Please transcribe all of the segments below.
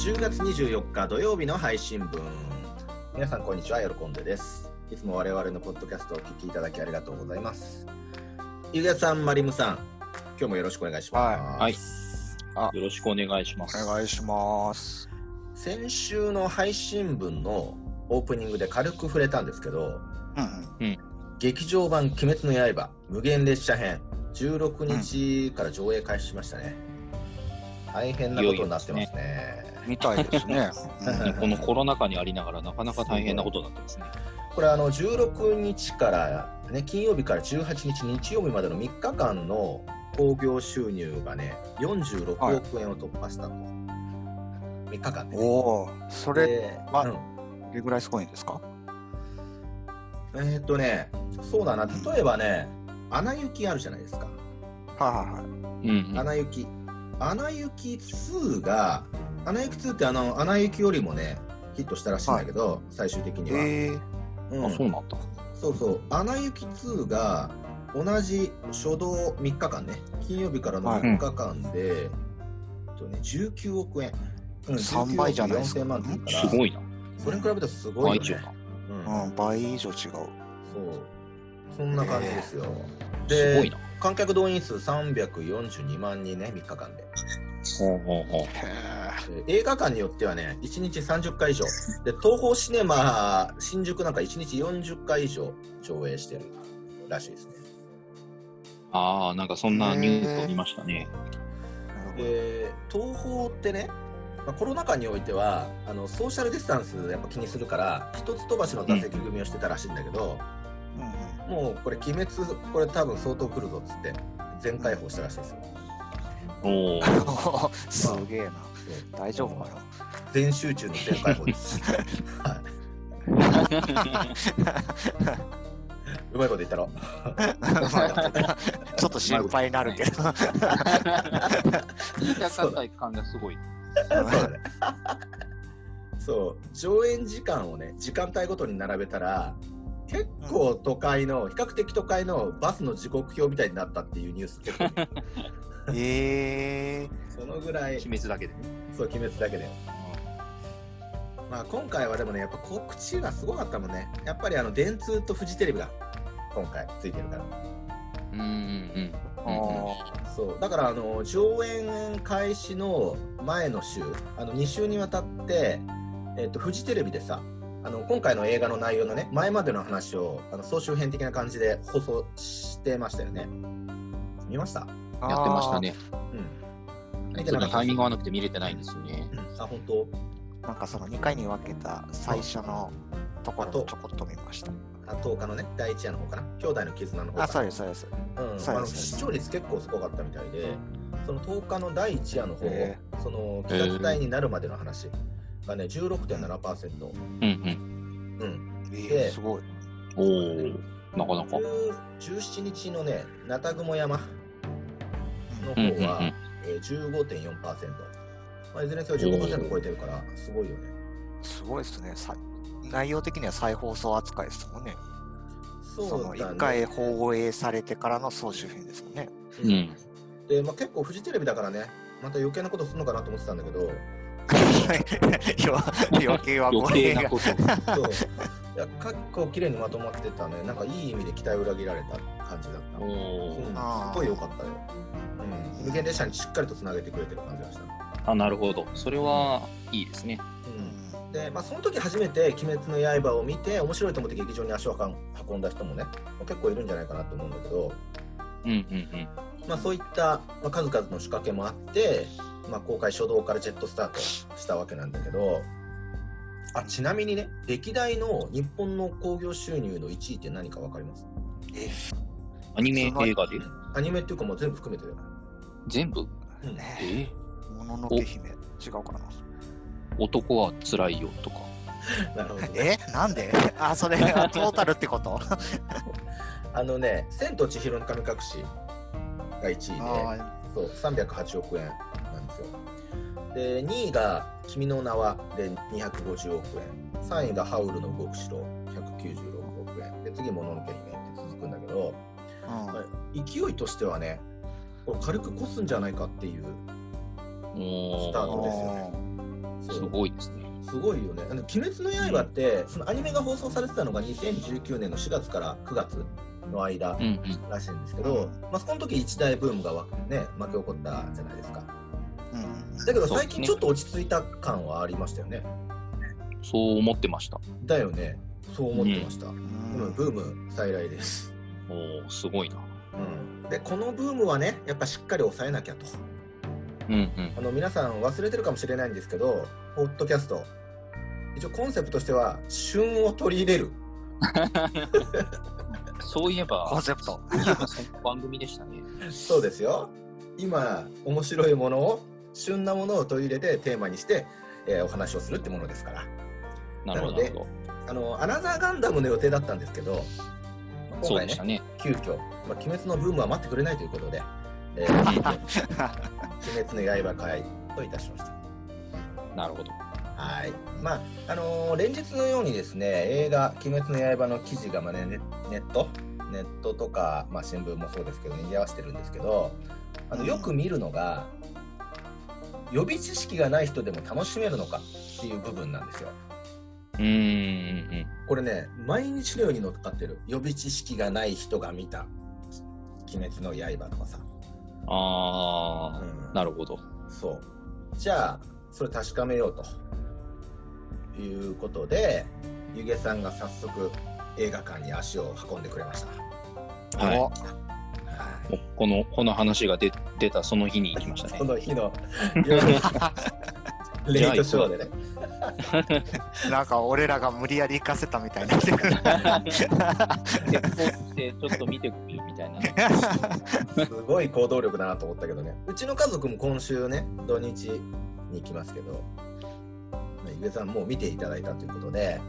10月24日土曜日の配信分。皆さんこんにちは喜んでです。いつも我々のポッドキャストをお聞きいただきありがとうございます。ゆげさんマリムさん今日もよろしくお願いします、はい。よろしくお願いします。お願いします。先週の配信分のオープニングで軽く触れたんですけどうん劇場版「鬼滅の刃無限列車編」16日から上映開始しましたね、大変なことになってますねみたいですね。う んこのコロナ禍にありながらなかなか大変なことになってますね。これあの16日から、ね、金曜日から18日日曜日までの3日間の興行収入がね46億円を突破したと、3日間で、ね、おお、それ、ではうん。どれぐらいすごいんですか？えーっとねそうだな。例えばね「アナ雪」あるじゃないですか。はいはいはい。うん、「うん。アナ雪」「アナ雪2」が「アナ雪2」ってあの「アナ雪」よりもねヒットしたらしいんだけど、最終的には、ええうんあ、そうなんだ。そうそう、アナ雪2が同じ初動3日間ね、金曜日からのはい3日間で、えっとね、19億円。うん3倍じゃないですか19億4000万すごいな。それに比べるとすごいよね倍以上だ。。うんうん、倍以上違う。そう。そんな感じですよ。ですごいな。、観客動員数342万人ね、3日間で。ほうほうほう。映画館によってはね、1日30回以上。で、東宝シネマ新宿なんか1日40回以上上映してるらしいですね。ああ、なんかそんなニュースを見ましたね。で東宝ってね、まあ、コロナ禍においてはあのソーシャルディスタンスやっぱ気にするから一つ飛ばしの座席組みをしてたらしいんだけど、うんもうこれ鬼滅これ多分相当来るぞっつって全開放したらしいですよおお。うん、すげえな。大丈夫かな？全集中の全開放です、はい、うまいこと言ったろ ちょっと心配になるけど。聞いた方感がすごい。そうだねそう上演時間をね時間帯ごとに並べたら結構都会の比較的都会のバスの時刻表みたいになったっていうニュース結構見るええそのぐらい。鬼滅だけで。そう鬼滅だけだよまあ今回はでもねやっぱ告知がすごかったもんね。やっぱりあの電通とフジテレビが今回ついてるから。うんうんうん。あそう。だからあの上演開始の前の週あの2週にわたって、えっとフジテレビでさあの今回の映画の内容のね前までの話をあの総集編的な感じで放送してましたよね。見ました？あ。やってましたね。うん見ちょっとてなかったタイミング合わなくて見れてないんですよね。あ本当？なんかその2回に分けた最初のところをちょこっと見ました。あ10日のね第1夜の方かな？兄弟の絆の方かな？あ、そうです、そうです。うん、あの視聴率結構すごかったみたいで、その10日の第1夜の方、へその企画隊になるまでの話がね、16.7%。うんうん。うん。えでえすごい。おお。なかなか。10 17日のね、ナタグモ山のうんうんうんえー15.4%。まあ、いずれにせよ15%超えてるから、すごいよね。すごいですね。さ内容的には再放送扱いですもんね。そそうのだね。1回放映されてからの総集編ですもんね。う。ん。で、まあ、結構フジテレビだからね、また余計なことするのかなと思ってたんだけど、余計は余語弊が。そ計なこと。う。いや、結構綺麗にまとまってたね。なんかいい意味で期待を裏切られた感じだった。すごい良かったよ。うん。無限列車にしっかりとつなげてくれてる感じがした。あ、なるほど。それはいいですね。うん。で、まあ、その時初めて「鬼滅の刃」を見て面白いと思って劇場に足を運んだ人もね結構いるんじゃないかなと思うんだけど、うんうんうん。まあ、そういった、まあ、数々の仕掛けもあって、まあ、公開初動からジェットスタートしたわけなんだけどあちなみにね歴代の日本の興行収入の1位って何か分かります？えアニメ映画で？アニメっていうかもう全部含めてだよ、全部？うん。え。もののけ姫。違うかな。男は辛いよとか。なるほどね。え？なんで？あ、それがトータルってこと？あのね「千と千尋の神隠し」が1位であそう308億円ですよで2位が「君の名は」で250億円3位が「ハウルの動く城」196億円で次「もののけ姫」って続くんだけどーうん。勢いとしてはねこれ軽く越すんじゃないかっていうおスタートですよね。すごいですね。すごいよね。あの鬼滅の刃って、そのアニメが放送されてたのが2019年の4月から9月の間うんうん。らしいんですけど、まあ、その時一大ブームがわ、ね、巻き起こったじゃないですか。うんだけど最近ちょっと落ち着いた感はありましたよね。そう思ってました。だよね。そう思ってました。ううんんブーム再来です。おお、すごいな。うん、でこのブームはねやっぱしっかり抑えなきゃとうんうん。あの皆さん忘れてるかもしれないんですけどポッドキャスト一応コンセプトとしては旬を取り入れる そういえば、コンセプト。番組でしたね。そうですよ今面白いものを旬なものを取り入れてテーマにして、えーお話をするってものですからなので。あのアナザーガンダムの予定だったんですけど今回ねね。急遽、まあ、鬼滅のブームは待ってくれないということで、えー、鬼滅の刃会といたしましたなるほど。はい。まあ、あのー連日のようにですね、映画、鬼滅の刃の記事が、まあね、ネネット、ネットとか、まあ、新聞もそうですけど、賑わしてるんですけど、あのうんよく見るのが、予備知識がない人でも楽しめるのかっていう部分なんですよ。うーんうんうん。これね、毎日のように乗っかってる。予備知識がない人が見た、鬼滅の刃とかさ。ああ、うんなるほど。そう。じゃあ、それ確かめようということで、ゆげさんが早速映画館に足を運んでくれました。はいこの、この話が出出たその日に行きましたそね。の日の夜 レイトショーでね。なんか俺らが無理やり行かせたみたいにな。結婚してちょっと見てくれみたいなね。すごい行動力だなと思ったけどね。うちの家族も今週ね、土日に行きますけど、まあゆげさんもう見ていただいたということで、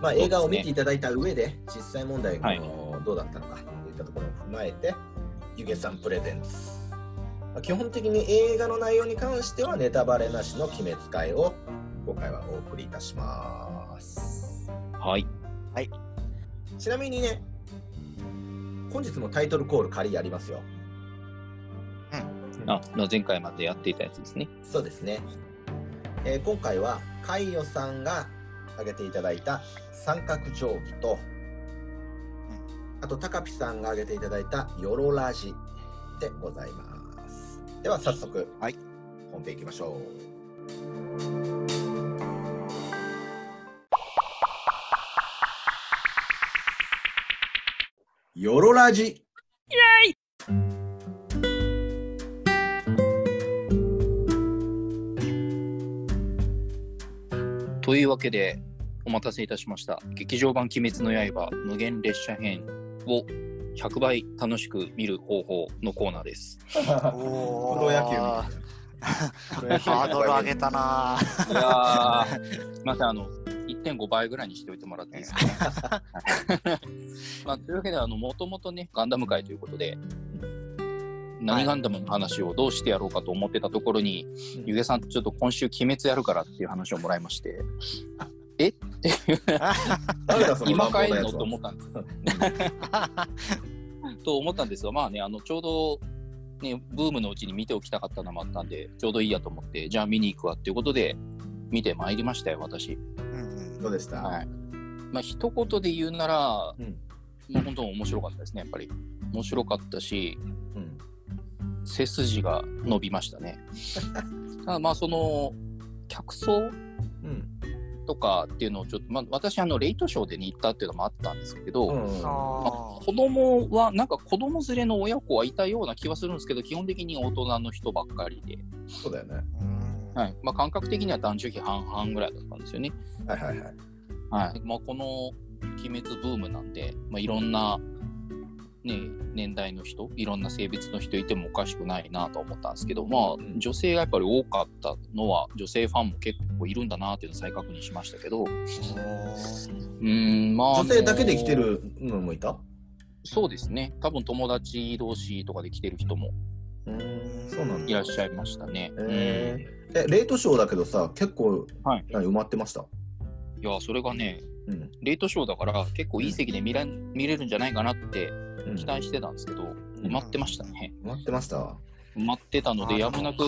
まあ、映画を見ていただいた上で、実際問題はどうだったのかといったところを踏まえて、ゆげさんプレゼンツ。まあ基本的に映画の内容に関してはネタバレなしの鬼滅会を今回はお送りいたします。はい。ちなみにね、本日もタイトルコール仮やりますよ。あ、前回までやっていたやつですね。そうですね。えー今回は、カイヨさんが挙げていただいた三角定規と、あと、タカピさんが挙げていただいたヨロラジでございます。では、早速、はい本編いきましょう。ヨロラジというわけで、お待たせいたしました。劇場版鬼滅の刃無限列車編を100倍楽しく見る方法のコーナーです。おプロ野球ハードル上げたなぁ。いやー、またあの、1.5倍ぐらいにしておいてもらっていいですか？まあ、というわけで、あの、もともとね、ガンダム界ということで、何ガンダムの話をどうしてやろうかと思ってたところに、うんゆげさんとちょっと今週鬼滅やるからっていう話をもらいまして、え？っていう、今帰るの？と思ったんです。と思ったんですが、まあね、あの、ちょうど、ね、ブームのうちに見ておきたかったのもあったんで、ちょうどいいやと思って、じゃあ見に行くわっていうことで、見てまいりましたよ、私。うんどうでした、はい。まあ、一言で言うなら、うんもう本当面白かったですね、やっぱり。面白かったし、うん背筋が伸びましたね。ただまあ、その、客層うんとかっていうのをちょっと、まあ、私、あの、レイトショーでに行ったっていうのもあったんですけど、うんまああ子供は、なんか子供連れの親子はいたような気はするんですけど、基本的に大人の人ばっかりで、そうだよね。はいまあ、感覚的には男女比半々ぐらいだったんですよね。はいはいはい。はいまあ、この鬼滅ブームなんで、まあ、いろんな、ね、年代の人、いろんな性別の人いてもおかしくないなと思ったんですけど、まあ、ん女性がやっぱり多かったのは、女性ファンも結構いるんだなっていうのを再確認しましたけど、うーん、まあ。女性だけで来てるのもいた？そうですね。多分友達同士とかで来てる人もうんそうなんだ。いらっしゃいましたね。えーえ、レートショーだけどさ、結構、はい何埋まってました？うん、いや、それがね、うん。レートショーだから結構いい席で見れ見れるんじゃないかなってうん期待してたんですけど、埋まってましたね。埋まってました。埋まってたので、やむなく、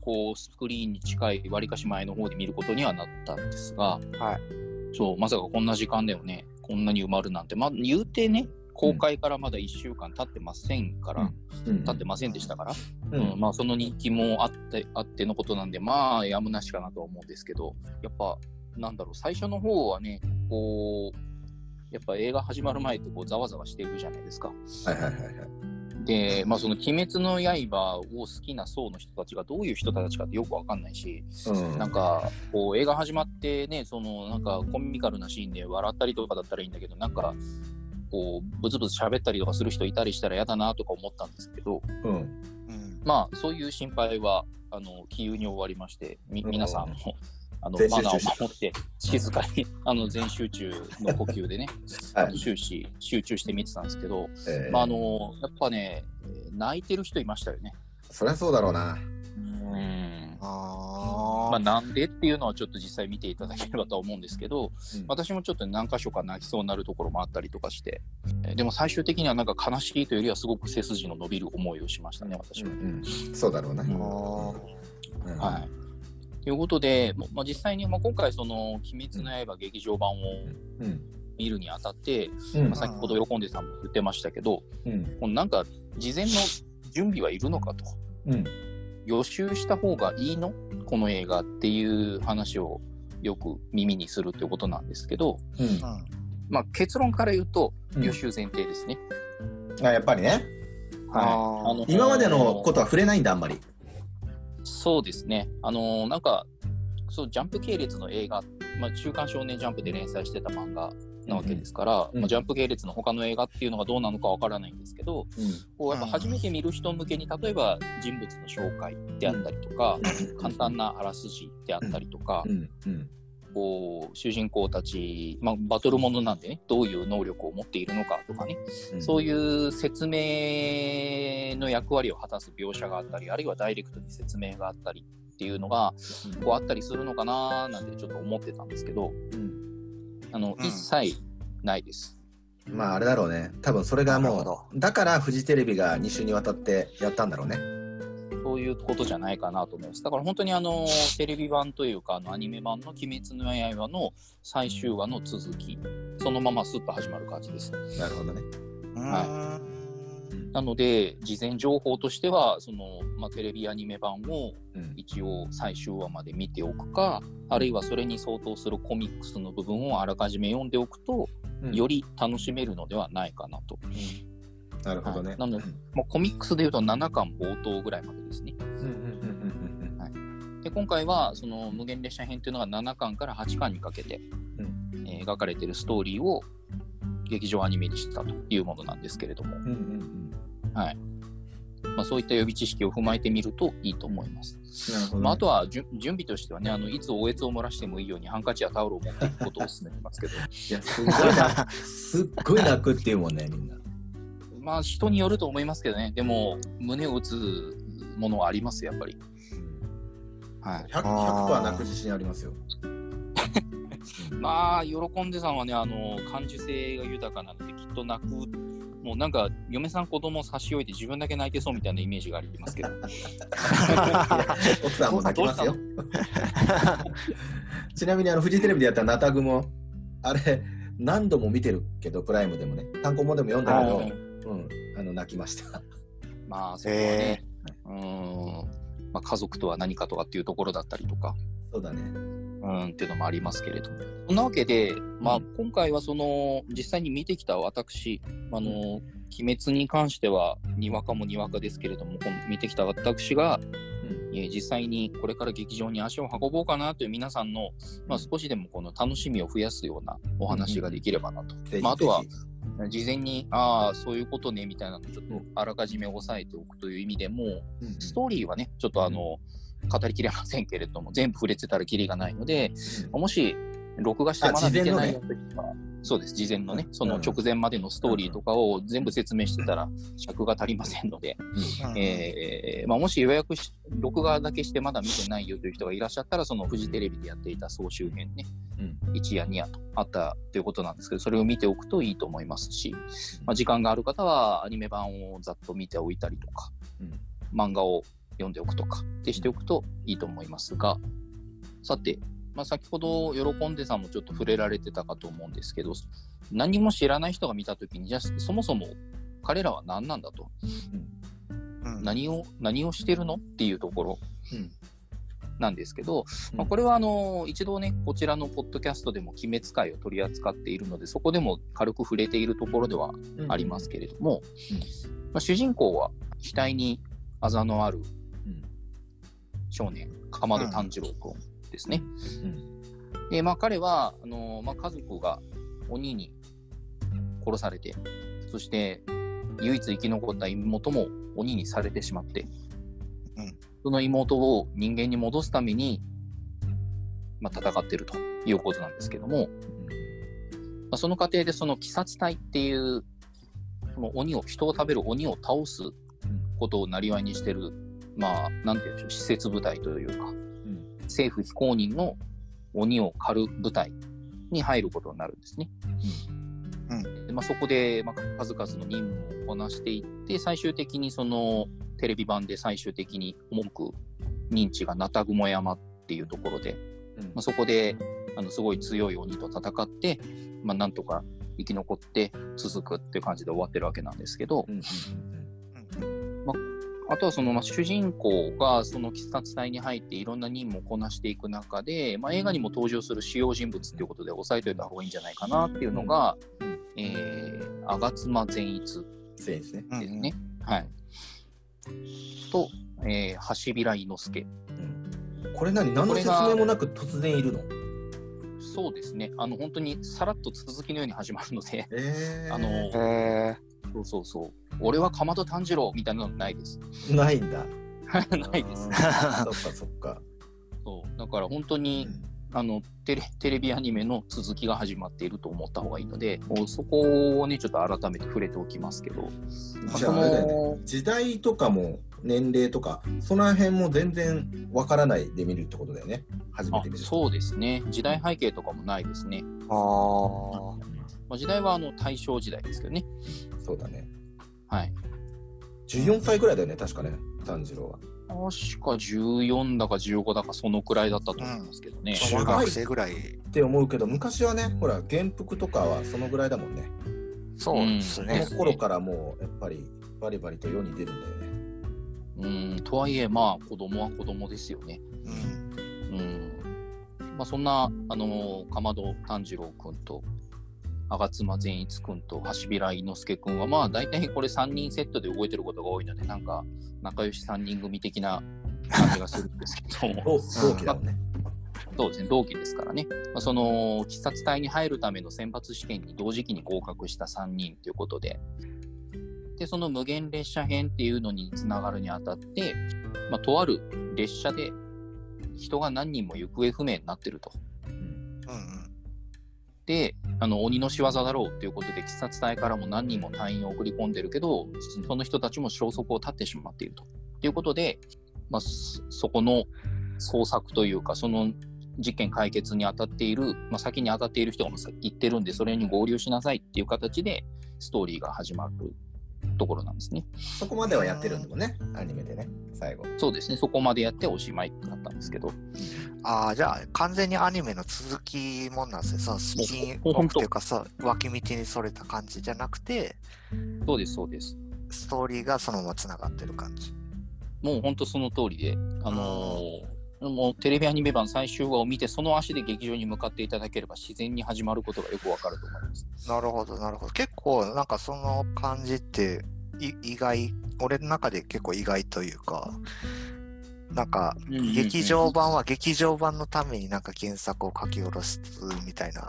こう、スクリーンに近い、わりかし前の方で見ることにはなったんですが、はい。そう、まさかこんな時間でもね、こんなに埋まるなんて、まあ、言うてね、公開からまだ1週間経ってませんから、うん。経ってませんでしたから、ううんんまあ、その人気もあってあってのことなんで、まあ、やむなしかなとは思うんですけど、やっぱ、なんだろう、最初の方はね、こう、やっぱ映画始まる前ってこうざわざわしてるじゃないですか。はいはいはいはい。で、まあ、その鬼滅の刃を好きな層の人たちがどういう人たちかってよくわかんないし、うんなんか、こう、映画始まってね、その、なんか、コミカルなシーンで笑ったりとかだったらいいんだけど、なんか、こう、ブツブツ喋ったりとかする人いたりしたら嫌だなとか思ったんですけど、うんうん。まあ、そういう心配は、あの、気憂に終わりまして、みうん皆さんも、あのマナ中ーを守って、静かに、あの、全集中の呼吸でね、はい終始、集中して見てたんですけど、えーまあ、あの、やっぱね、えー泣いてる人いましたよね。そりゃそうだろうな。うん。あまあ、なんでっていうのはちょっと実際見ていただければとは思うんですけど、うん私もちょっと何箇所か泣きそうになるところもあったりとかして、えーでも最終的にはなんか悲しいというよりはすごく背筋の伸びる思いをしましたね、私は。うんそうだろうな。うんあ。うんはい。ということで、もまあ、実際に、まあ、今回、その、鬼滅の刃劇場版をうん見るにあたって、うんまあ、先ほど喜んでさんも言ってましたけど、うんこのなんか、事前の準備はいるのかと。うん予習した方がいいの？この映画っていう話をよく耳にするってことなんですけど、うんうん。まあ、結論から言うとうん予習前提ですね。あやっぱりね。あーあの今までのことは触れないんだ、あんまり。そうですね。あのなんかそうジャンプ系列の映画、まあ、週刊少年ジャンプで連載してた漫画なわけですから、うんまあ、ジャンプ系列の他の映画っていうのがどうなのかわからないんですけど、こうやっぱ初めて見る人向けに例えば人物の紹介であったりとか、簡単なあらすじであったりとか、うん。うんこう主人公たち、まあ、バトルものなんでねどういう能力を持っているのかとかね、うんそういう説明の役割を果たす描写があったりあるいはダイレクトに説明があったりっていうのがこうあったりするのかななんてちょっと思ってたんですけどうんあの、うん一切ないです。まああれだろうね。多分それがもう、だからフジテレビが2週にわたってやったんだろうね。そういうことじゃないかなと思います。だから本当にあのテレビ版というかあのアニメ版の「鬼滅の刃」の最終話の続きそのままスッと始まる感じです。なるほどね。はなので事前情報としてはその、まあ、テレビアニメ版をうん一応最終話まで見ておくかあるいはそれに相当するコミックスの部分をあらかじめ読んでおくとうんより楽しめるのではないかなと。なるほどね。はいなのでまあ、コミックスでいうと7巻冒頭ぐらいまでですね。で今回はその無限列車編というのが7巻から8巻にかけて、うんえー描かれているストーリーを劇場アニメにしたというものなんですけれども、はいまあ、そういった予備知識を踏まえてみるといいと思います。なるほどね。まあ、あとは準備としてはねあのいつおえつを漏らしてもいいようにハンカチやタオルを持っていくことをお勧めしますけどいや、すっごいな、すっごい泣くっていうもんね、みんな。まあ人によると思いますけどねでも胸を打つものはありますやっぱり。はい 100%, 100泣く自信ありますよ。まあ、喜んでさんはね、あの、感受性が豊かなので、きっと泣く、もうなんか、嫁さん子供を差し置いて自分だけ泣いてそうみたいなイメージがありますけど。奥さんも泣きますよ。ちなみにあのフジテレビでやったナタグも、あれ、何度も見てるけど、プライムでもね、単行本でも読んだけど、うん、あの泣きました。まあ、そこはね、うー。ん、まあ、家族とは何かとかっていうところだったりとか、そうだね。うん、っていうのもありますけれども。そんなわけで、まあ、今回はその、実際に見てきた私、あの、鬼滅に関しては、にわかもにわかですけれども、見てきた私が、えー実際にこれから劇場に足を運ぼうかなという皆さんの、まあ、少しでもこの楽しみを増やすようなお話ができればなと。ぜひまあ、あとはぜ事前に、ああ、そういうことねみたいなのをちょっとあらかじめ押さえておくという意味でも、ひうん。ストーリーはね、ちょっとあの、語りきれませんけれども、全部触れてたらきりがないので、もし、録画してまだ見てないよというは、そうです、事前のね、その直前までのストーリーとかを全部説明してたら尺が足りませんので、えーまあ、もし予約し、録画だけしてまだ見てないよという人がいらっしゃったら、そのフジテレビでやっていた総集編ね、うん。1夜2夜とあったということなんですけど、それを見ておくといいと思いますし、まあ、時間がある方はアニメ版をざっと見ておいたりとか、うん。漫画を読んでおくとかってしておくといいと思いますが、さて、まあ、先ほど喜んでさんもちょっと触れられてたかと思うんですけど、何も知らない人が見たときに、じゃあそもそも彼らは何なんだと、うん。何を、何をしてるのっていうところうん。なんですけど、うん。まあ、これはあの一度ね、こちらのポッドキャストでも鬼滅会を取り扱っているので、そこでも軽く触れているところではうん。ありますけれども、まあ、主人公は額にあざのあるうん。少年、かまど炭治郎君ですね。うん。で、まあ、彼はあの、まあ、家族が鬼に殺されて、そして唯一生き残った妹も鬼にされてしまって、うん。その妹を人間に戻すために、まあ、戦ってるということなんですけども、まあ、その過程でその鬼殺隊っていう、その鬼を、人を食べる鬼を倒すことをなりわいにしてる、まあ、なんていうんでしょう、施設部隊というか、うん政府非公認の鬼を狩る部隊に入ることになるんですね。でまあ、そこで、まあ、数々の任務をこなしていって、最終的にそのテレビ版で最終的に重く認知がナタグモ山っていうところで、うん。まあ、そこであのすごい強い鬼と戦って、まあ、なんとか生き残って続くっていう感じで終わってるわけなんですけど、うんあとはその、まあ、主人公がその鬼殺隊に入っていろんな任務をこなしていく中で、まあ、映画にも登場する主要人物っていうことで押さえておいた方がいいんじゃないかなっていうのが、うんえー、吾妻善逸そうですね。ですね。はい。と、えー、橋平伊之助。これ何？何の説明もなく突然いるの？そうですね。あの、本当にさらっと続きのように始まるので、えー、あの、えそうそうそう。俺はかまど炭治郎みたいなのないです。ないんだ。ないです。そっかそっか。そう。だから本当に、あのテレテレビアニメの続きが始まっていると思った方がいいので、そこをね、ちょっと改めて触れておきますけど、そじゃああれだよねの時代とかも年齢とか、その辺も全然わからないで見るってことだよね。初めあて見る。そうですね、時代背景とかもないですね。ー、あまあ、時代はあの大正時代ですけどね。そうだね。はい。14歳ぐらいだよね、確かね、炭治郎は。確か14だか15だかそのくらいだったと思いますけどね。ー中学生ぐらい。って思うけど、昔はね、ほら、元服とかはそのぐらいだもんね。そうですそね。の頃からもう、やっぱり、バリバリと世に出るんだよね。うん、とはいえ、まあ、子供は子供ですよね。うんうん。まあ、そんな、あの、かまど炭治郎くんと、吾妻善逸くんと橋平伊之助くんは、まあ、大体これ3人セットで動いてることが多いので、なんか、仲良し3人組的な感じがするんですけども。同同期だもんね。そうですね、同期ですからね。まあ、その、鬼殺隊に入るための選抜試験に同時期に合格した3人ということで、で、その無限列車編っていうのにつながるにあたって、まあ、とある列車で人が何人も行方不明になってると。うんうんで、あの、鬼の仕業だろうということで、鬼殺隊からも何人も隊員を送り込んでるけど、その人たちも消息を絶ってしまっていると。ということで、まあ、そこの捜索というか、その事件解決に当たっている、まあ、先に当たっている人が行ってるんで、それに合流しなさいっていう形で、ストーリーが始まるところなんですね。そこまではやってるんだもんね、アニメでね、最後。そうですね、そこまでやっておしまいだったんですけど、ああ、じゃあ完全にアニメの続きもんなんですね。そのスピンオフっていうかさ、脇道にそれた感じじゃなくて、そうです、そうです。ストーリーがそのまま繋がってる感じ。もう本当その通りで、あのーもうテレビアニメ版最終話を見て、その足で劇場に向かっていただければ自然に始まることがよくわかると思います。なるほど、なるほど。結構なんかその感じってい意外、俺の中で結構意外というか、なんか劇場版は劇場版のためになんか原作を書き下ろすみたいな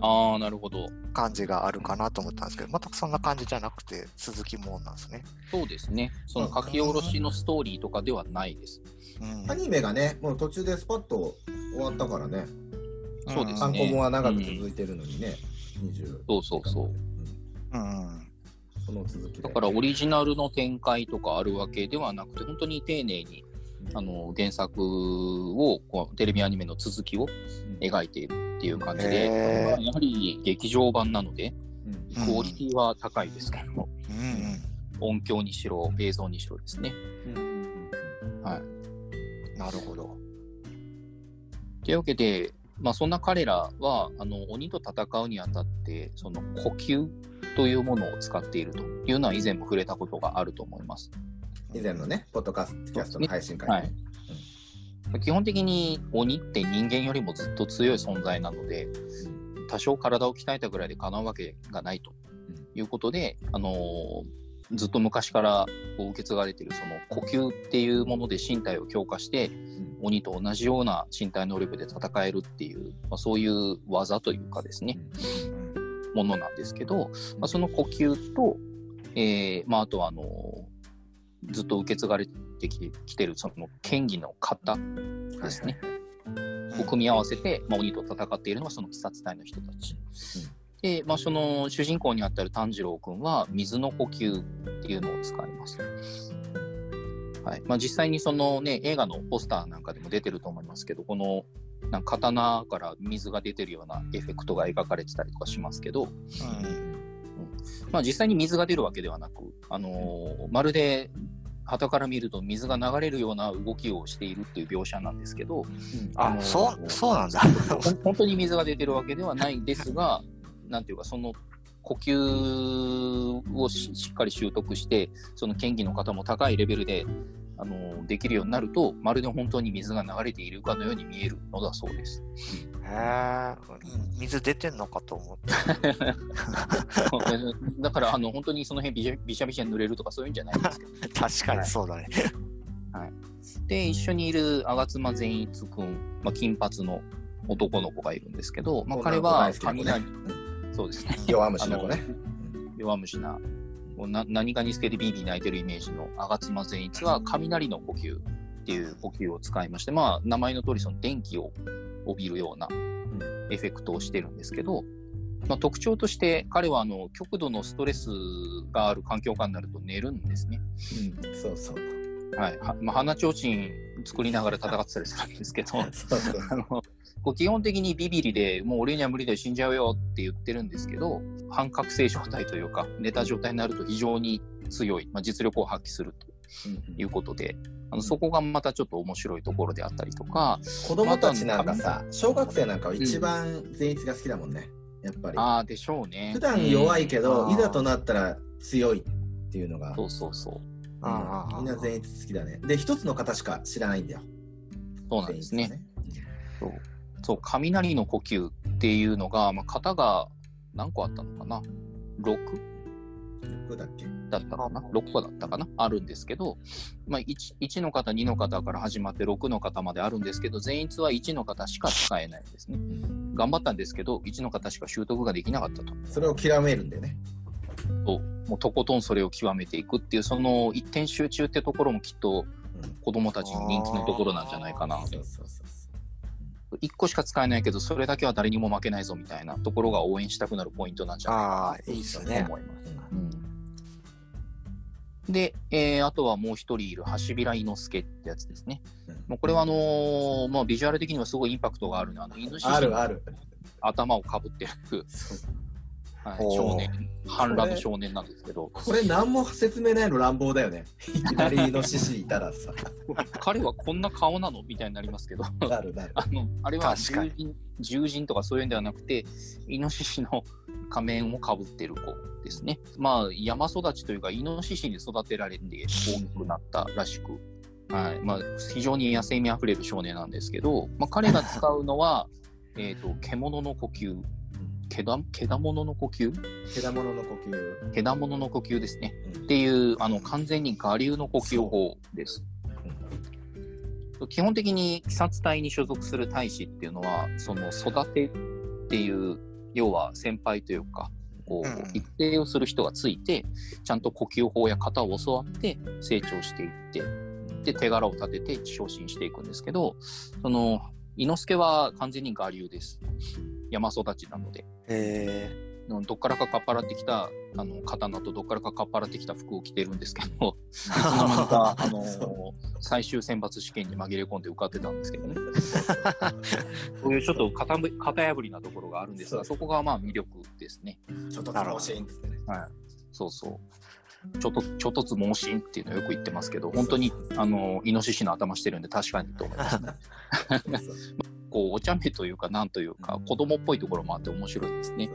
ああ、なるほど。感じがあるかなと思ったんですけど、全くそんな感じじゃなくて続きもんなんですね。そうですね。その書き下ろしのストーリーとかではないです。うんアニメがね、もう途中でスパッと終わったからね、そうです単ね行本は長く続いてるのにね、20。そうそうそう。うんうんその続きで。だからオリジナルの展開とかあるわけではなくて、本当に丁寧にあの原作をこうテレビアニメの続きをうん描いているっていう感じで、やはり劇場版なので、うんクオリティは高いですけど、うんうん音響にしろ、映像にしろですね。はい。なるほど。というわけで、まあ、そんな彼らは、あの、鬼と戦うにあたって、その呼吸というものを使っているというのは以前も触れたことがあると思います。以前のね、ポッドキャストの配信会はでい。基本的に鬼って人間よりもずっと強い存在なので、多少体を鍛えたぐらいでかなうわけがないということで、あのーずっと昔から受け継がれているその呼吸っていうもので身体を強化して、鬼と同じような身体能力で戦えるっていう、まあ、そういう技というかですね、ものなんですけど、まあ、その呼吸と、えーまあ、あとはあのーずっと受け継がれてききてるその剣技の型ですね。を組み合わせて、まあ、鬼と戦っているのはその鬼殺隊の人たち。で、まあ、その主人公にあたる炭治郎くんは水の呼吸っていうのを使います。はいまあ、実際にそのね、映画のポスターなんかでも出てると思いますけど、このなんか刀から水が出てるようなエフェクトが描かれてたりとかしますけど、まあ、実際に水が出るわけではなく、あのーまるで旗から見ると水が流れるような動きをしているっていう描写なんですけど、あ、のーそう、そうなんだ。本当に水が出てるわけではないですが、なんていうか、その呼吸をししっかり習得して、その剣技の方も高いレベルで、あのできるようになると、まるで本当に水が流れているかのように見えるのだそうです。へえ、水出てんのかと思って。だから、あの本当にその辺びしゃびしゃびしゃ濡れるとかそういうんじゃないんですけど。確かにそうだね。で、一緒にいる吾妻善逸くん、まあ、金髪の男の子がいるんですけど、まあ、彼は雷、そうですね。弱虫の子ね。弱虫な、な何かにつけてビービー泣いてるイメージの吾妻善逸は雷の呼吸っていう呼吸を使いまして、まあ、名前の通りその電気を帯びるようなエフェクトをしてるんですけど、まあ、特徴として彼はあの極度のストレスがある環境下になると寝るんですね。うん、そうそう。はい。はまあ、鼻ちょうちん作りながら戦ってたりするんですけど、あのこう基本的にビビリでもう俺には無理で死んじゃうよって言ってるんですけど半覚醒状態というか寝た状態になると非常に強い、まあ、実力を発揮するとうんいうことであのそこがまたちょっと面白いところであったりとか子供たちなんかさ、小学生なんかは一番善逸が好きだもんね。やっぱり。ああでしょうね。普段弱いけど、うん。いざとなったら強いっていうのが、そうそうそうあみんな善逸好きだね。で、一つの方しか知らないんだよ。そうなんですね善逸そうそう雷の呼吸っていうのが、まあ、型が何個あったのかな？6? ね。どこだっけ？だったかな ?6 個だったかな？あるんですけど、まあ1、1の方、2の方から始まって6の方まであるんですけど、全逸は1の方しか使えないんですね。頑張ったんですけど、1の方しか習得ができなかったと。それを極めるんだよね。もうとことんそれを極めていくっていう、その一点集中ってところもきっとうん子供たちに人気のところなんじゃないかなとそう。そうそうそう。1個しか使えないけど、それだけは誰にも負けないぞみたいなところが応援したくなるポイントなんじゃないかなああ、いいです。思います。で、えーあとはもう一人いる橋平伊之助ってやつですね。うんもうこれはあのーまあ、ビジュアル的にはすごいインパクトがあるのは、あのイノシシのあるある。頭をかぶってる、はい。少年、反乱の少年なんですけど、これ何も説明ないの乱暴だよね。いきなりイノシシいたらさ。彼はこんな顔なのみたいになりますけど、なるなる。あのあれは獣人獣人とかそういうんではなくて、イノシシの仮面をかぶってる子ですね。まあ、山育ちというか、イノシシに育てられて大きくなったらしく、はい。まあ、非常に野生味あふれる少年なんですけど、まあ、彼が使うのは、えーと獣の呼吸、けだけだものの呼吸？けだものの呼吸。けだものの呼吸ですね。うんっていう、あの、完全に我流の呼吸法です。基本的に鬼殺隊に所属する大使っていうのは、その育てっていう、要は先輩というか、こうんう、一定をする人がついて、ちゃんと呼吸法や型を教わって成長していって、で、手柄を立てて昇進していくんですけど、その、伊之助は完全に我流です。山育ちなので。へのどっからかかっぱらってきたあの刀とどっからかかっぱらってきた服を着てるんですけど、いつの間にか、あのそ最終選抜試験に紛れ込んで受かってたんですけどね。そういうちょっと型ぶ型破りなところがあるんですが、そそこがまあ魅力ですね。ちょっと楽しいんですってね。そうそう。ちょっと、ちょっとつ盲信っていうのをよく言ってますけど、本当に、あの、イノシシの頭してるんで確かにと思いますね。こう、お茶目というか、なんというか、子供っぽいところもあって面白いですね。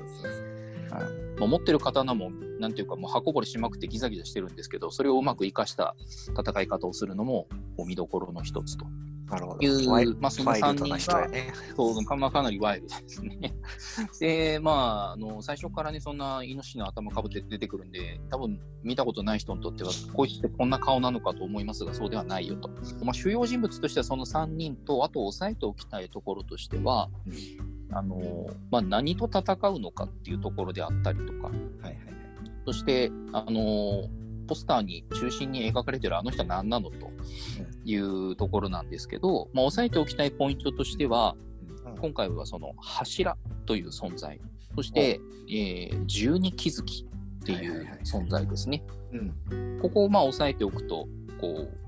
まあ、持ってる刀も、なんていうか、もう箱ぼれしまくってギザギザしてるんですけど、それをうまく生かした戦い方をするのも、こう見どころの一つとなるほど。いうまあ、そのワイ3ルドな人が、ね。そうかまあかなりワイルドですね。で、まあ、あの最初からね、そんなイノシシの頭かぶって出てくるんで、多分見たことない人にとっては、こいつってこんな顔なのかと思いますが、そうではないよと。まあ、主要人物としてはその3人と、あと押さえておきたいところとしては、あのまあ、何と戦うのかっていうところであったりとか、はいはいはい。そして、あのポスターに中心に描かれてるあの人は何なのというところなんですけど、まあ、押さえておきたいポイントとしては、うん今回はその柱という存在、そして、えー十二気づきっていう存在ですね。うん。ここをまあ押さえておくと、こう、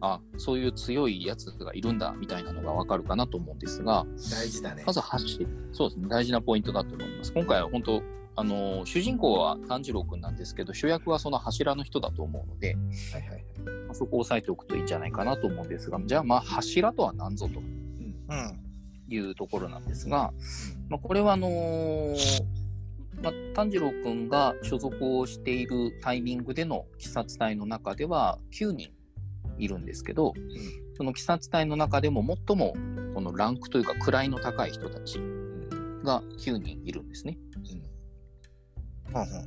あ、そういう強いやつがいるんだみたいなのがわかるかなと思うんですが、大事だねま。ず走る。そうですね。大事なポイントだと思います。今回は本当、あの、主人公は炭治郎くんなんですけど、主役はその柱の人だと思うので、はいはいそこを押さえておくといいんじゃないかなと思うんですが、じゃあまあ柱とは何ぞと。いうところなんですが、まあ、これはあのーまあ、炭治郎くんが所属をしているタイミングでの鬼殺隊の中では9人いるんですけど、その鬼殺隊の中でも最もこのランクというか位の高い人たちうん。が9人いるんですね。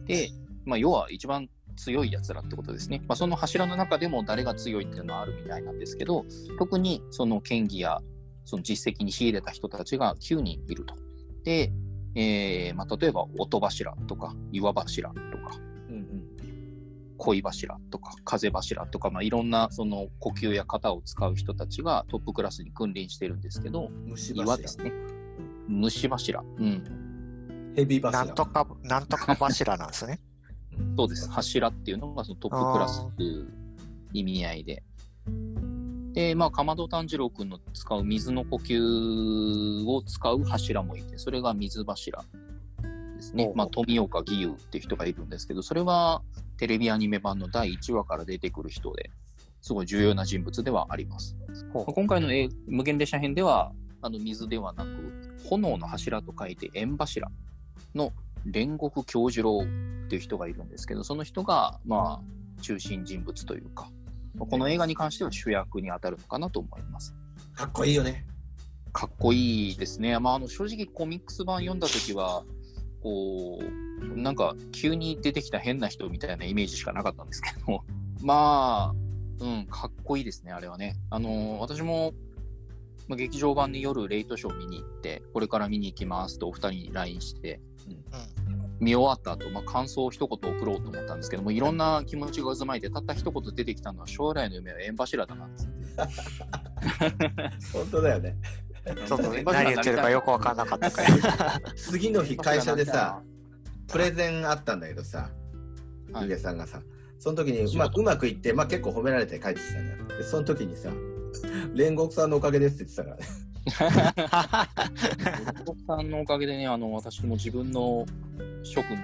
で、まあ、要は一番強いやつらってことですね。まあ、その柱の中でも誰が強いっていうのはあるみたいなんですけど、特にその権技やその実績に仕入れた人たちが9人いると。で、えーまあ、例えば音柱とか岩柱とかうんうん。恋柱とか風柱とか、まあ、いろんなその呼吸や型を使う人たちがトップクラスに君臨してるんですけど、虫岩ですね。虫柱。うん。ヘビ柱。なんとか、なんとか柱なんですね。そうです。柱っていうのがそのトップクラスっていう意味合いで。で、まあ、かまど炭治郎くんの使う水の呼吸を使う柱もいて、それが水柱ですねまあ、富岡義勇っていう人がいるんですけど、それはテレビアニメ版の第1話から出てくる人で、すごい重要な人物ではあります。ほう今回のえー無限列車編では、あの水ではなく、炎の柱と書いて縁柱の煉獄教授郎っていう人がいるんですけど、その人が、まあ、中心人物というか、この映画に関しては主役に当たるのかなと思います。かっこいいよね。かっこいいですね。まあ、あの正直コミックス版読んだ時は、こう、なんか急に出てきた変な人みたいなイメージしかなかったんですけど、まあ、うん、かっこいいですね、あれはね。あの、私も、まあ、劇場版に夜レイトショー見に行って、これから見に行きますとお二人に LINE して、見終わった後、まあ、感想を一言送ろうと思ったんですけども、いろんな気持ちが渦巻いて、たった一言出てきたのは将来の夢は縁柱だなって。本当だよね。ちょっと縁 何言ってるかよくわかんなかったから。次の日会社でさ、プレゼンあったんだけどさ、はい井出さんがさ、その時にうまうまくいって、まあ結構褒められて帰ってきたんだよ。で、その時にさ、煉獄さんのおかげですって言ってたからね。僕さんのおかげでね、あの、私も自分の職務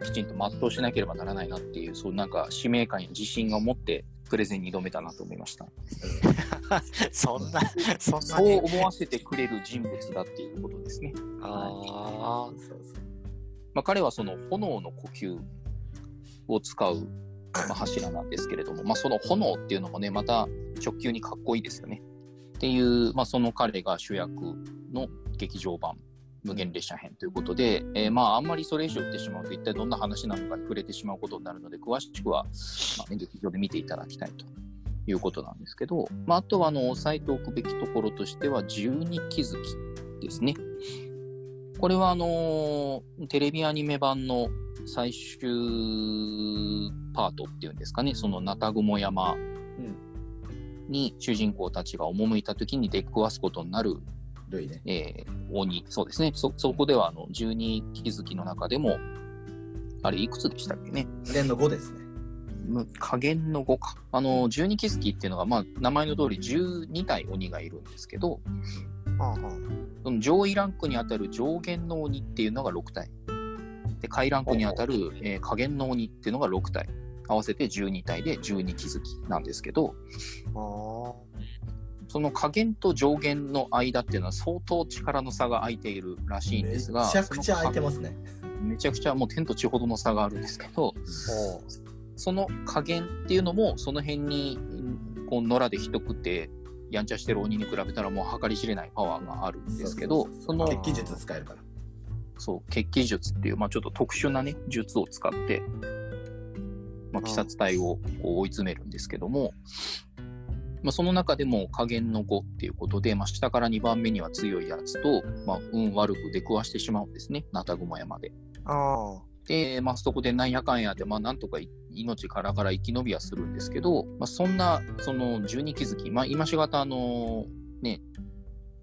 をきちんと全うしなければならないなっていう、そうなんか使命感や自信を持ってプレゼンに挑めたなと思いました。そんな、そんなそうに。思わせてくれる人物だっていうことですね。あそうそうまあ、彼はその炎の呼吸を使う、まあ、柱なんですけれども、まあ、その炎っていうのもね、また直球にかっこいいですよね。っていう、まあ、その彼が主役の劇場版、無限列車編ということで、えーまあ、あんまりそれ以上言ってしまうと、一体どんな話なのかに触れてしまうことになるので、詳しくは、まあ、劇場で見ていただきたいということなんですけど、まあ、あとは、あの、押さえておくべきところとしては、十二気づきですね。これはあのーテレビアニメ版の最終パートっていうんですかね、そのナタグモ山に主人公たちが赴いた時に出くわすことになる、ね。えー鬼、そうですね、そそこではあの十二気づきの中でも、あれいくつでしたっけね、連の5ですね。む加減の5か。あの、十二気づきっていうのが、まあ、名前の通り12体鬼がいるんですけど、あ。うんうんその上位ランクにあたる上限の鬼っていうのが6体。で、下位ランクにあたる、えー下限の鬼っていうのが6体合わせて12体で12気づきなんですけど、その下限と上限の間っていうのは相当力の差が空いているらしいんですが、めちゃくちゃ空いてますね。めちゃくちゃもう天と地ほどの差があるんですけど、その加減っていうのも、その辺に、こう、野良で人食って、やんちゃしてる鬼に比べたらもう計り知れないパワーがあるんですけど、その、血気術使えるから。そう、血気術っていう、まあちょっと特殊なね、術を使って、まあ、鬼殺隊をこう追い詰めるんですけども、まあ、その中でも加減の5っていうことで、まあ、下から2番目には強いやつと、まあ、運悪く出くわしてしまうんですね、ナタグマ山で。あで、まあ、そこでなんやかんやで、まあ、なんとかい命からから生き延びはするんですけど、まあ、そんな、その12気づき、まあ、今しがた、あのね、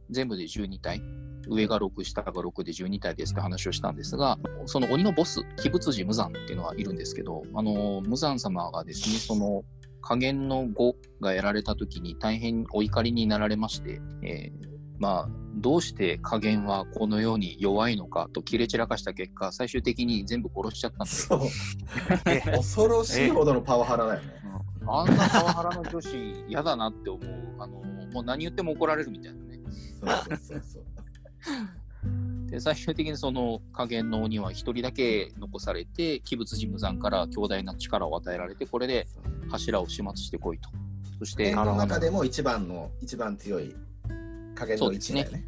全部で12体、上が6、下が6で12体ですって話をしたんですが、その鬼のボス、鬼仏寺無惨っていうのはいるんですけど、あの、無惨様がですね、その、加減の5がやられた時に大変お怒りになられまして、えーまあ、どうして加減はこのように弱いのかと切れ散らかした結果、最終的に全部殺しちゃったんですよ。恐ろしいほどのパワハラだよね。あんなパワハラの女子嫌だなって思う。あの、もう何言っても怒られるみたいなね。そうそうそうそう。で、最終的にその加減の鬼は一人だけ残されて、鬼仏寺無惨から強大な力を与えられて、これで柱を始末してこいと。そして、この中でも一番の、一番強い加減の1だよね。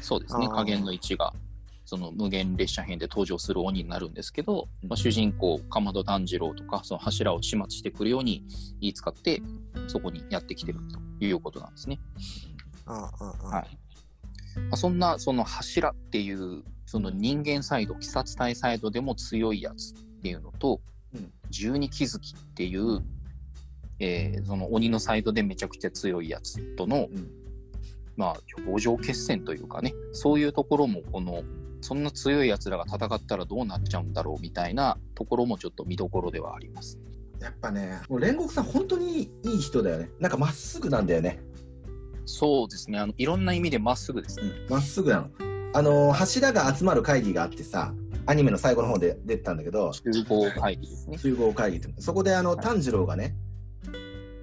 そうですね、あー。加減の1が、その無限列車編で登場する鬼になるんですけど、まあ、主人公、かまど炭治郎とか、その柱を始末してくるように言い使って、そこにやってきてるということなんですね。ああはいまあ、そんな、その柱っていう、その人間サイド、鬼殺隊サイドでも強いやつっていうのと、うん十二気づきっていう、えーその鬼のサイドでめちゃくちゃ強いやつとの、うんまあ、表情決戦というかね、そういうところも、この、そんな強いやつらが戦ったらどうなっちゃうんだろうみたいなところもちょっと見どころではあります。やっぱね、もう煉獄さん、本当にいい人だよね。なんかまっすぐなんだよね。そうですね、あのいろんな意味でまっすぐですね。まっすぐなの。あのー柱が集まる会議があってさ、アニメの最後の方で出てたんだけど、集合会議ですね。集合会議ってそこであのはい炭治郎がね、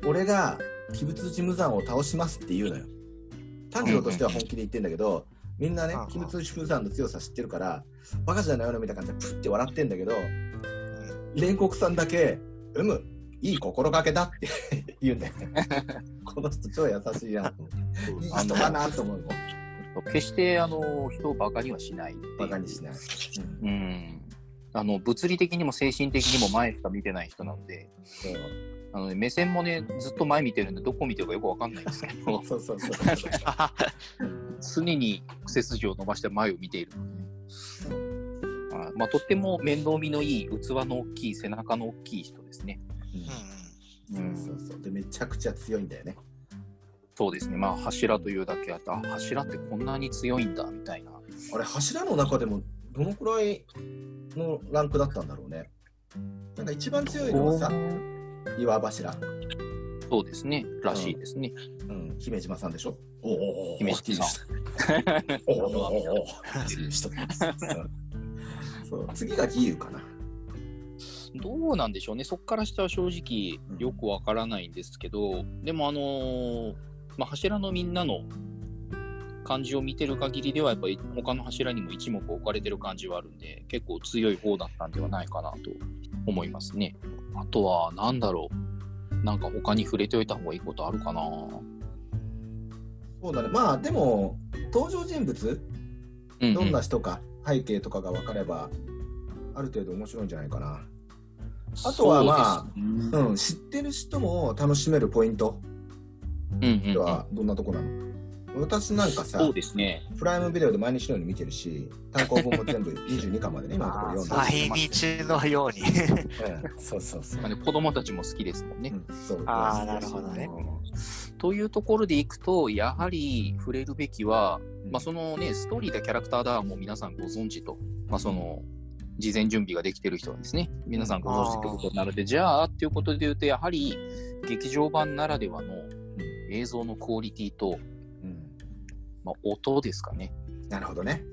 俺が鬼仏寺無惨を倒しますって言うのよ。炭治郎としては本気で言ってんだけど、みんなね鬼仏寺無惨の強さ知ってるから、バカじゃないのみたいな感じでプッて笑ってんだけど、煉獄さんだけ、うむ、いい心がけだって 言うんだよね。この人超優しいなと思って。いい人だなと思うもん。決してあの人をバカにはしないっていうバカにしない。うん。あの物理的にも精神的にも前しか見てない人なので、あのね、目線もね、ずっと前見てるんで、どこ見てるかよくわかんないんですけど、そうそうそう。常に背筋を伸ばして前を見ているので、はいまあ、とっても面倒見のいい、器の大きい、背中の大きい人ですね。うんうんそうそう。で、めちゃくちゃ強いんだよね。そうですね、まあ、柱というだけあって、あ、柱ってこんなに強いんだ、みたいな。あれ、柱の中でもどのくらいのランクだったんだろうね。なんか一番強いのはさ、岩柱。そうですね、らしいですね。うん、姫島さんでしょ？おおおお姫島さん。おおおお そう次が義勇かな。どうなんでしょうね、そこから下は正直よくわからないんですけど、でもあのーまあ、柱のみんなの感じを見てる限りでは、やっぱり他の柱にも一目置かれてる感じはあるんで、結構強い方だったんではないかなと思いますね。あとは、なんだろう、なんか他に触れておいた方がいいことあるかな。そうだね。まあ、でも、登場人物、うん、どんな人か、背景とかが分かれば、ある程度面白いんじゃないかな。あとはまあね。うん、知ってる人も楽しめるポイント。うんうんうん。はどんなとこなの、私なんかさそう、ですね。プライムビデオで毎日のように見てるし、単行本も全部 22巻までね、今のところ読ん毎で日のように。うんそうそうそう。まあね子供たちも好きですもんね。うんそう。あーなるほどね。というところでいくと、やはり触れるべきは、うん。まあ、そのね、ストーリーだキャラクターだもう皆さんご存知と、まあ、その、事前準備ができてる人はですね、皆さんご存知ってことになるので、じゃあ、っていうことで言うと、やはり、劇場版ならではの映像のクオリティと、うん。まあ、音ですかね。なるほどね。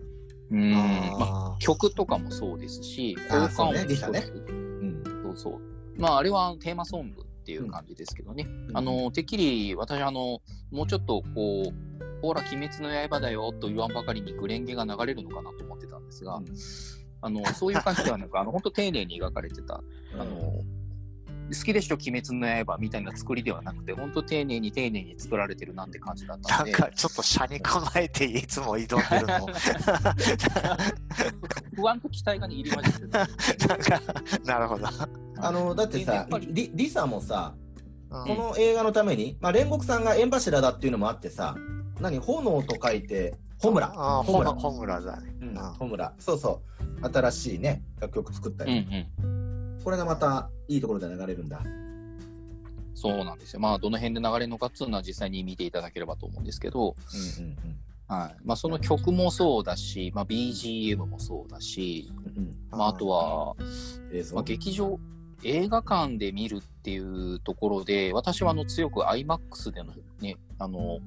うん、まあ、あ曲とかもそうですし、効果音もそうです。うん。そうそう。まあ、あれはテーマソングっていう感じですけどね。うん。あの、てっきり私、あの、もうちょっとこう、ほら、鬼滅の刃だよと言わんばかりにグレンゲが流れるのかなと思ってたんですが、うんあの、そういう感じではなく、あの、本当丁寧に描かれてた、あの、好きでしょ、鬼滅の刃みたいな作りではなくて、本当丁寧に丁寧に作られてるなって感じだったなんんで、かちょっと車に構えていつも挑んでるの。不安と期待がね、入り混じってた。なんか、なるほど。あのだってやさリリサもさうんこの映画のために、まあ、煉獄さんが縁柱だっていうのもあってさ何炎と書いてホムラ。ホムラ。ホムラ、だね。ホムラ。そうそう。新しいね楽曲作ったうんうり、ん。これがまたいいところで流れるんだ。そうなんですよ。まあ、どの辺で流れるのかっていうのは実際に見ていただければと思うんですけど、うんうんはい。まあ、その曲もそうだし、まあ、BGM もそうだし、まあ、あとは、まあ、劇場、映画館で見るっていうところで、私はあの強く IMAX でのね、あの、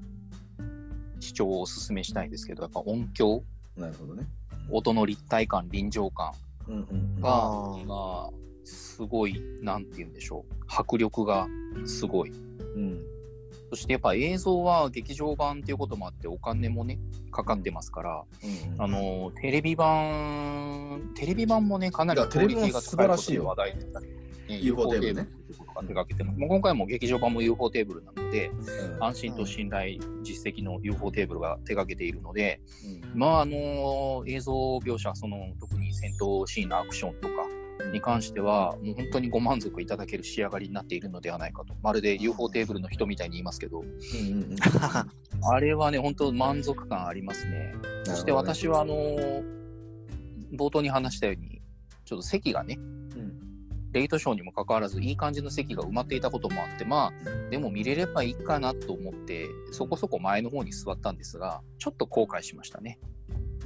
視聴をお勧めしたいんですけど、やっぱ音響、なるほどね。音の立体感、臨場感うんうんうん。まあ、すごい、なんて言うんでしょう、迫力がすごい。うん。そしてやっぱ映像は劇場版っていうこともあって、お金もね、かかってますから、うんうんあの、テレビ版、テレビ版もね、かなりクオリティが高晴らしい話題になったり、ね。UFO テーブルねっていうことが手掛けてます。もう今回も劇場版も UFO テーブルなので、うん安心と信頼、実績の UFO テーブルが手掛けているので、うんまあ、あの、映像描写、その、特に戦闘シーンのアクションとかに関しては、もう本当にご満足いただける仕上がりになっているのではないかと。まるで UFO テーブルの人みたいに言いますけど、うんあれはね、本当満足感ありますね。そして私は、あの冒頭に話したように、ちょっと席がね、うんレイトショーにもかかわらず、いい感じの席が埋まっていたこともあって、まあ、でも見れればいいかなと思って、そこそこ前の方に座ったんですが、ちょっと後悔しましたね。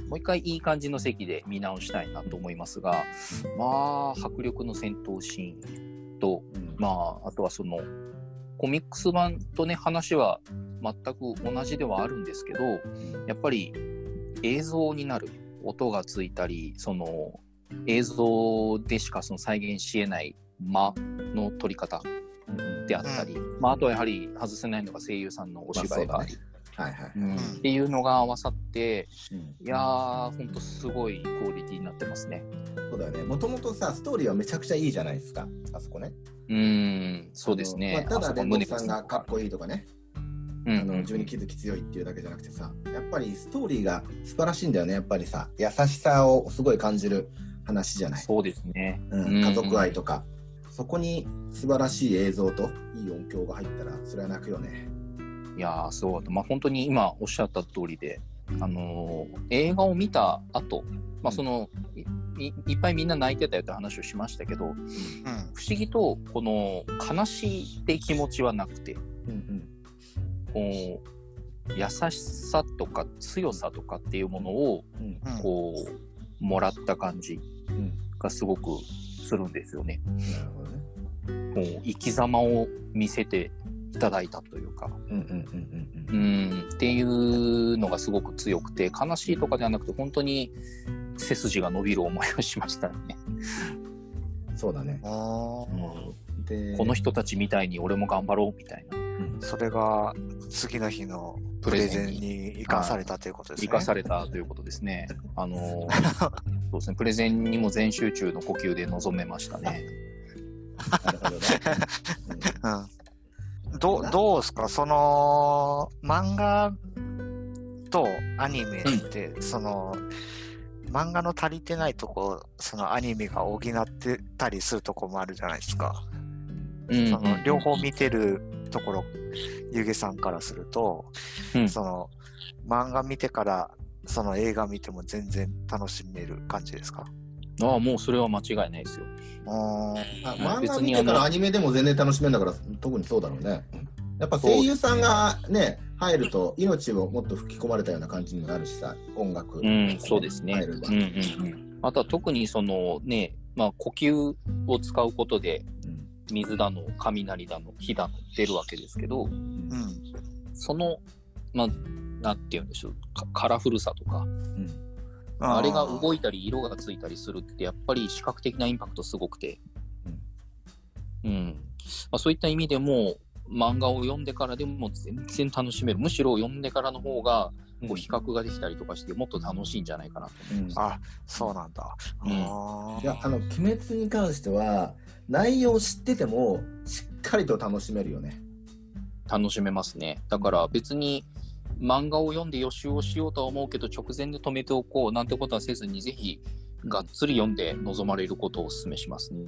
もう一回いい感じの席で見直したいなと思いますが、まあ、迫力の戦闘シーンと、うんまあ、あとはその、コミックス版とね、話は全く同じではあるんですけど、やっぱり映像になる音がついたり、その映像でしかその再現し得ない間の取り方うんであったり、まあ、あとはやはり外せないのが声優さんのお芝居があり、はいはい、うん。っていうのが合わさって、うん。いやー、ほんとすごいクオリティになってますね。そうだよね。もともとさストーリーはめちゃくちゃいいじゃないですか。あそこね。うーん、そうですね。まあ、ただあそこ煉獄さんがかっこいいとかね。うんあの自分に気づき強いっていうだけじゃなくてさやっぱりストーリーが素晴らしいんだよね。やっぱりさ優しさをすごい感じる話じゃない、そうですね。うん、家族愛とか、そこに素晴らしい映像といい音響が入ったらそれは泣くよね。いやー、そう。まあ、本当に今おっしゃった通りで、あのー映画を見た後、まあ、その、いいいっぱいみんな泣いてたよって話をしましたけど、うん。不思議と、この、悲しいって気持ちはなくて、うんこう、優しさとか強さとかっていうものを、うん。うんこう、もらった感じ。うんがすごくするんですよね。うんなるほどねこう、生き様を見せていただいたというか、うんうんうんううんん、っていうのがすごく強くて、悲しいとかではなくて、本当に背筋が伸びる思いをしましたね。うんそうだね、あーでこの人たちみたいに俺も頑張ろうみたいな。うんそれが次の日のプレゼンに生かされたということですね。生かされたということですね。あのー そうですね、プレゼンにも全集中の呼吸で臨めましたね。なるほどね、うん。どう、ど。うですか？その、漫画とアニメって、その、漫画の足りてないとこ、そのアニメが補ってたりするとこもあるじゃないですか。うんその両方見てるところ、ゆげさんからすると、うん。その、漫画見てから、その映画見ても全然楽しめる感じですか？ああ、もうそれは間違いないですよ。あうん漫画見てからアニメでも全然楽しめるんだから特にそうだろうねやっぱ声優さんがね入ると命をもっと吹き込まれたような感じにもなるしさ音楽うん、そうですね。入るわうんうんうん。あとは特にそのね、まあ呼吸を使うことで、うん水だの、雷だの、火だの出るわけですけど、うん。その、まあ、なんて言うんでしょう、かカラフルさとか、うん。あれが動いいたり色がついたりするって、やっぱり視覚的なインパクトすごくて、うん。まあ、そういった意味でも、漫画を読んでからでも全然楽しめる。むしろ読んでからの方が、こう比較ができたりとかして、もっと楽しいんじゃないかなと思います。あ、そうなんだ。うん。いや、あの、鬼滅に関しては、内容知ってても、しっかりと楽しめるよね。楽しめますね。だから別に漫画を読んで予習をしようとは思うけど、直前で止めておこうなんてことはせずに、ぜひがっつり読んで臨まれることをお勧めしますね。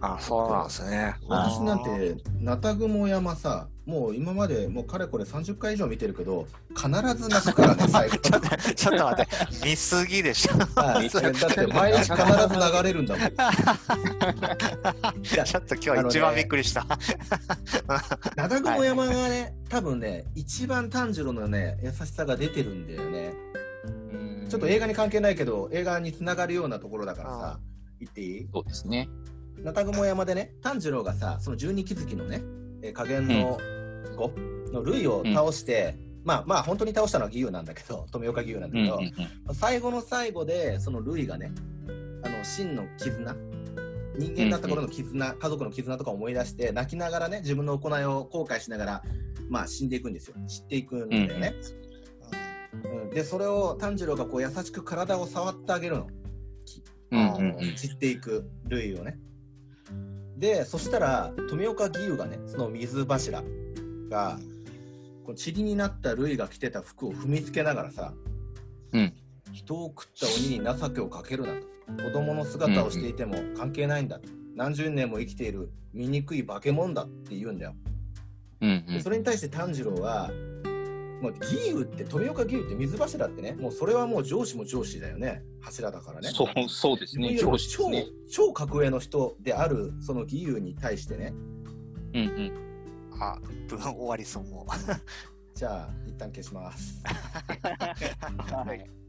あ、そうなんですね。私なんて、なたぐも山さ、もう今までもうかれこれ30回以上見てるけど、必ず泣くからね、最後。ちょっと、ちょっと待って、見すぎでしょ。はい、だって毎日必ず流れるんだもん。い やちょっと今日一番びっくりした。なたぐも山がね、多分ね、一番炭治郎のね、優しさが出てるんだよね。ちょっと映画に関係ないけど、映画につながるようなところだからさ、言っていい？そうですね。なたぐも山でね、炭治郎がさ、その十二気づきのね、えー加減の子の類を倒して、まあまあ本当に倒したのは義勇なんだけど、富岡義勇なんだけど、うんうんうん最後の最後で、そのルイがね、あの真の絆、人間だった頃の絆、家族の絆とか思い出して、泣きながらね、自分の行いを後悔しながら、まあ死んでいくんですよ。知っていくんだよね。うんで、それを炭治郎がこう優しく体を触ってあげるの。うんうんうん散っていくルイをね。で、そしたら、富岡義勇がね、その水柱が、こう塵になったルイが着てた服を踏みつけながらさ、うん人を食った鬼に情けをかけるなと。子供の姿をしていても関係ないんだ。何十年も生きている醜い化け物だって言うんだよ。うんうんでそれに対して炭治郎は、まあ、義勇って富岡義勇って水柱ってねもうそれはもう上司も上司だよね柱だからねそうそうですね。上司ですね。超超格上の人であるその義勇に対してねうんうん。あ、分終わりそうもう。じゃあ一旦消しますはい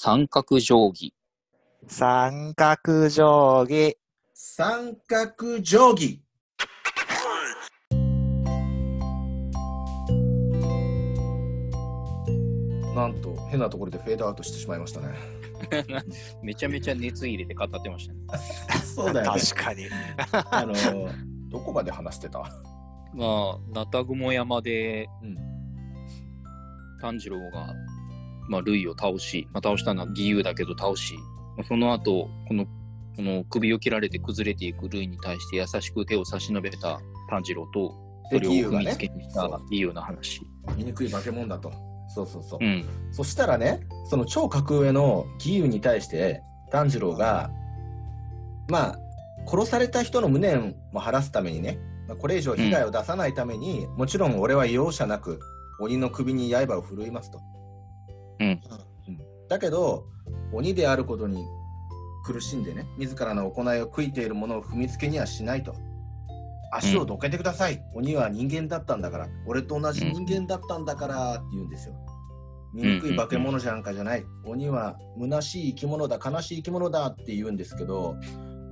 三角定規。三角定規。三角定規なんと変なところでフェードアウトしてしまいましたね。めちゃめちゃ熱入れて語ってましたね。そうだよね。確かに。あのどこまで話してた？まあ、ナタグモ山で、うん。炭治郎が、まあ、ルイを倒し、まあ、倒したのは義勇だけど倒し、まあ、その後、この、この首を切られて崩れていくルイに対して優しく手を差し伸べた炭治郎と、それを踏みつけにした義勇の話。醜い化け物だとそうそうそう、うん。そしたらね、その超格上の義勇に対して炭治郎が、まあ、殺された人の無念も晴らすためにね、まあ、これ以上被害を出さないために、もちろん俺は容赦なく鬼の首に刃を振るいますと。うんうんだけど、鬼であることに苦しんでね、自らの行いを悔いている者を踏みつけにはしないと。足をどけてください、鬼は人間だったんだから、俺と同じ人間だったんだからって言うんですよ。醜い化け物じゃんかじゃない。鬼は虚しい生き物だ、悲しい生き物だって言うんですけど、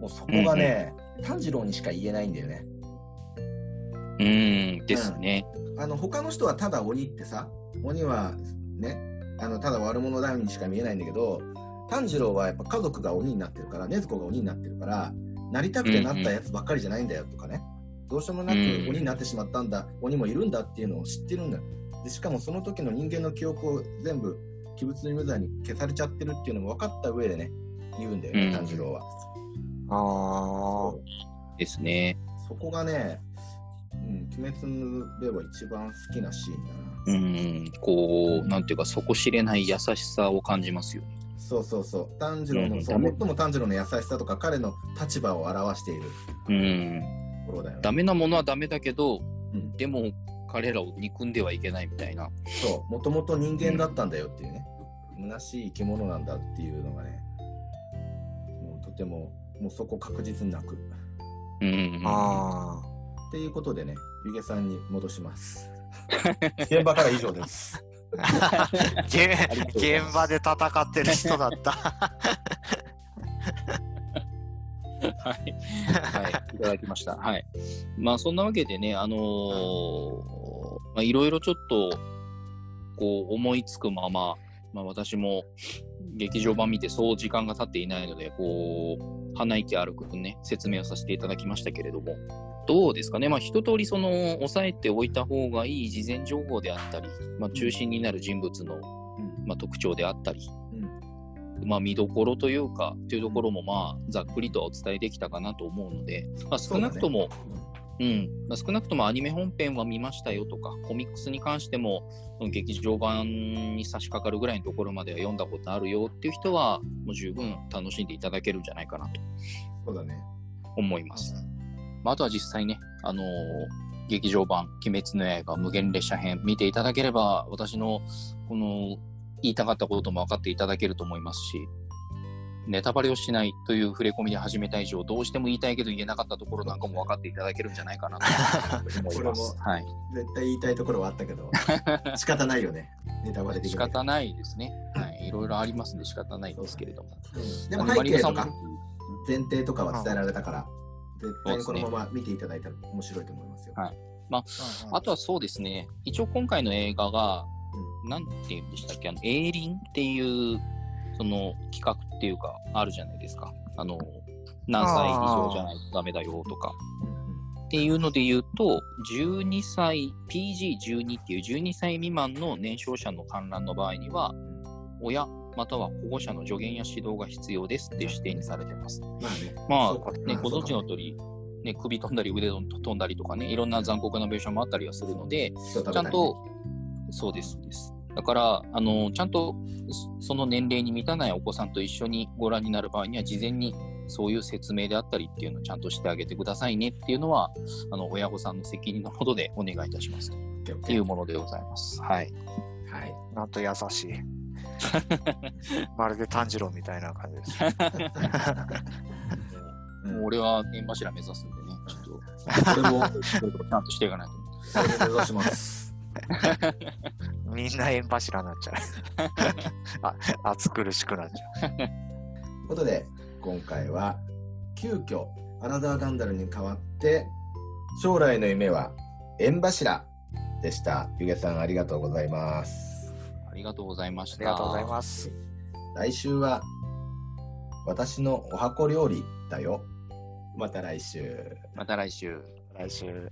もうそこがね、炭治郎にしか言えないんだよね。うん、ですね。あの他の人はただ鬼ってさ、鬼はね、あのただ悪者だようにしか見えないんだけど、炭治郎はやっぱ家族が鬼になってるから、禰豆子が鬼になってるから、なりたくてなったやつばっかりじゃないんだよとかね、どうしようもなくうん鬼になってしまったんだ、鬼もいるんだっていうのを知ってるんだよ。でしかもその時の人間の記憶を全部鬼物に無罪に消されちゃってるっていうのも分かった上でね、言うんだよね、うん炭治郎は。あですね。そこがね、うん、鬼滅では一番好きなシーンだな。うん、こう、なんていうか、底知れない優しさを感じますよね。そうそうそう。炭治郎の、そううんダメ最も炭治郎の優しさとか彼の立場を表しているうん。ところだよね。ダメなものはダメだけど、うんでも彼らを憎んではいけないみたいな。そう、もともと人間だったんだよっていうね。虚しい生き物なんだっていうのがね、もうとても、もうそこ確実に泣く。うん。あ。あっていうことでね、ゆげさんに戻します。現場から以上です 現場で戦ってる人だった。はい。はい。いただきました。はい。まあ、そんなわけでね、あのーまあ、いろいろちょっと、こう、思いつくまま、まあ、私も劇場版見てそう時間が経っていないので、こう、鼻息歩くね、説明をさせていただきましたけれども、どうですかね、まあ、一通りその押さえておいた方がいい事前情報であったり、まあ、中心になる人物の、まあ、特徴であったり、まあ、見どころというか、というところも、まあ、ざっくりとはお伝えできたかなと思うので、まあ、少なくとも、うね、うん、まあ、少なくともアニメ本編は見ましたよとか、コミックスに関しても、劇場版に差し掛かるぐらいのところまでは読んだことあるよっていう人は、もう十分楽しんでいただけるんじゃないかなと。そうだね。思います。まあ、あとは実際ね、あのー、劇場版、鬼滅の刃無限列車編見ていただければ、私のこの言いたかったことも分かっていただけると思いますし、ネタバレをしないという触れ込みで始めた以上、どうしても言いたいけど言えなかったところなんかも分かっていただけるんじゃないかなと思います。はい、絶対言いたいところはあったけど、仕方ないよね、ネタバレで仕方ないですね。はい、いろいろありますんで仕方ないですけれども。うん、でも背景とか前提とかは伝えられたから、絶対このまま見ていただいたら面白いと思いますよ。はい。まあ、あとはそうですね、一応今回の映画が、なんて言うんでしたっけ、あの、エーリンっていう、その企画っていうか、あるじゃないですか。あの、何歳以上じゃないとダメだよとか。っていうので言うと、12歳、PG12 っていう12歳未満の年少者の観覧の場合には、親または保護者の助言や指導が必要ですっていう指定にされてます。まあね、まあ、ね、ご存知の通り、ね、首飛んだり腕飛んだりとかね、いろんな残酷な描写もあったりはするので、ちゃんと、そうです、です。だから、あの、ちゃんとその年齢に満たないお子さんと一緒にご覧になる場合には、事前にそういう説明であったりっていうのをちゃんとしてあげてくださいねっていうのは、あの、親御さんの責任のほどでお願いいたしますというものでございます。はい。はい。なんと優しい。まるで炭治郎みたいな感じです。もう俺は縁柱目指すんでね、ちょっと、これもちゃんとしていかないと。目指します。みんな縁柱になっちゃう あ。暑苦しくなっちゃう。ということで、今回は、急遽、アナザーガンダルに代わって、将来の夢は縁柱でした。ゆげさん、ありがとうございます。ありがとうございました。ありがとうございます。来週は、私のお箱料理だよ。また来週。また来週。来週。